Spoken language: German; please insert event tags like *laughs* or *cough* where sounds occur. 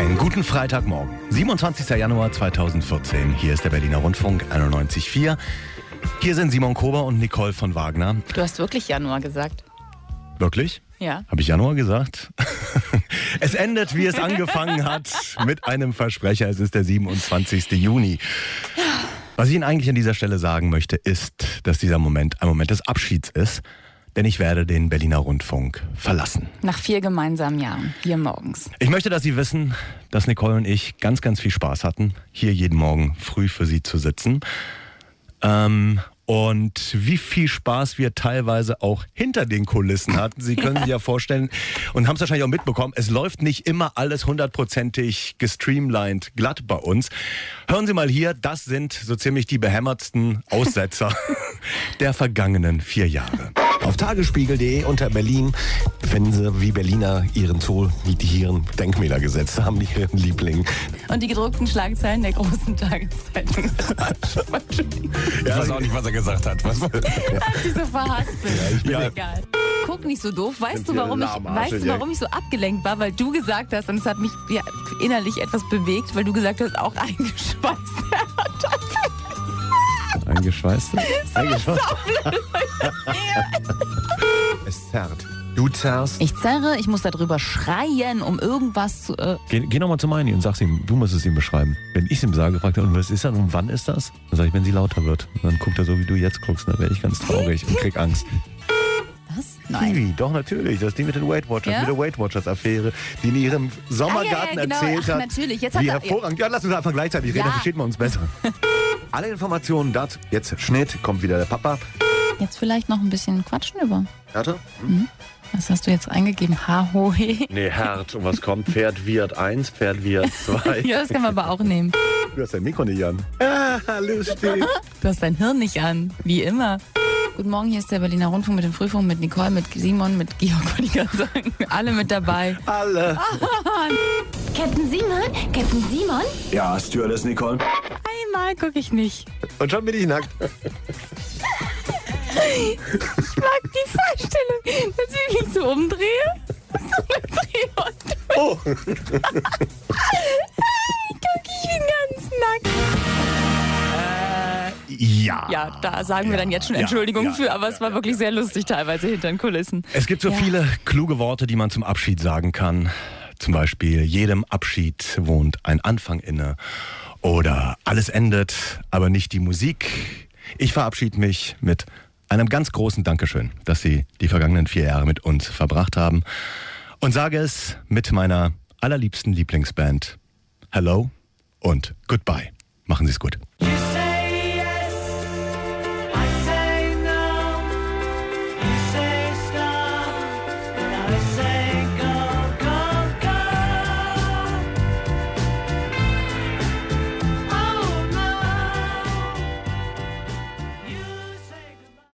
Guten Freitagmorgen, 27. Januar 2014. Hier ist der Berliner Rundfunk 91.4. Hier sind Simon Kober und Nicole von Wagner. Du hast wirklich Januar gesagt. Wirklich? Ja. Habe ich Januar gesagt? *laughs* es endet, wie es angefangen hat, mit einem Versprecher. Es ist der 27. Juni. Was ich Ihnen eigentlich an dieser Stelle sagen möchte, ist, dass dieser Moment ein Moment des Abschieds ist. Denn ich werde den Berliner Rundfunk verlassen. Nach vier gemeinsamen Jahren, hier morgens. Ich möchte, dass Sie wissen, dass Nicole und ich ganz, ganz viel Spaß hatten, hier jeden Morgen früh für Sie zu sitzen. Ähm, und wie viel Spaß wir teilweise auch hinter den Kulissen hatten. Sie können *laughs* sich ja vorstellen und haben es wahrscheinlich auch mitbekommen, es läuft nicht immer alles hundertprozentig gestreamlined glatt bei uns. Hören Sie mal hier, das sind so ziemlich die behämmertsten Aussetzer *laughs* der vergangenen vier Jahre. Auf tagesspiegel.de unter Berlin finden Sie, wie Berliner ihren Zoo, ihren Denkmäler gesetzt haben, ihren Liebling. Und die gedruckten Schlagzeilen der großen Tageszeitung. *laughs* Ich weiß auch nicht, was er gesagt hat. Was war *laughs* Hat sich so verhaspelt. ich bin Ist ja- egal. Guck nicht so doof. Weißt du, warum ich, weißt du, ja. warum ich so abgelenkt war? Weil du gesagt hast, und es hat mich ja, innerlich etwas bewegt, weil du gesagt hast, auch *laughs* eingeschweißt. Eingeschweißt? *laughs* Eingeschweißt? Es zerrt. Du zerrst. Ich zerre, ich muss darüber schreien, um irgendwas zu. Äh, Geh, geh nochmal zu Meini und sag's ihm, du musst es ihm beschreiben. Wenn ich es ihm sage, fragt er, und was ist das und wann ist das? Dann sag ich, wenn sie lauter wird. Und dann guckt er so, wie du jetzt guckst, dann werde ich ganz traurig und krieg Angst. was? Nein. Kiwi, doch natürlich, das ist die mit den Weight Watchers, Ja? mit der Weight Watchers Affäre, die in ihrem Sommergarten Ah, ja, ja, genau. erzählt Ach, hat. natürlich. Jetzt hat wie er- hervorragend. Ja, lass uns einfach gleichzeitig reden, dann versteht man uns besser. *laughs* Alle Informationen dazu. Jetzt Schnitt, kommt wieder der Papa. Jetzt vielleicht noch ein bisschen quatschen über. Härte? Was hast du jetzt eingegeben? H-Ho-He. Nee, Herd. Und was kommt? Pferd Wirt 1, Pferd Wirt 2. *laughs* Ja, das kann man aber auch nehmen. Du hast dein Mikro nicht an. Ah, lustig. Du hast dein Hirn nicht an, wie immer. Guten Morgen, hier ist der Berliner Rundfunk mit dem Frühfunk, mit Nicole, mit Simon, mit Georg, wollte ich gerade sagen. Alle mit dabei. Alle. Captain Simon? Captain Simon? Ja, Stewardess Nicole. Einmal gucke ich nicht. Und schon bin ich nackt. Ich mag die Vorstellung, dass ich mich so umdrehe. So umdrehe und Oh. *laughs* guck, ich bin ganz nackt. Ja. Ja, da sagen wir dann jetzt schon Ja, Entschuldigung ja, für, aber es war wirklich sehr lustig teilweise hinter den Kulissen. Es gibt so Ja. viele kluge Worte, die man zum Abschied sagen kann. Zum Beispiel, jedem Abschied wohnt ein Anfang inne. Oder alles endet, aber nicht die Musik. Ich verabschiede mich mit einem ganz großen Dankeschön, dass Sie die vergangenen vier Jahre mit uns verbracht haben. Und sage es mit meiner allerliebsten Lieblingsband. Hello und goodbye. Machen Sie es gut.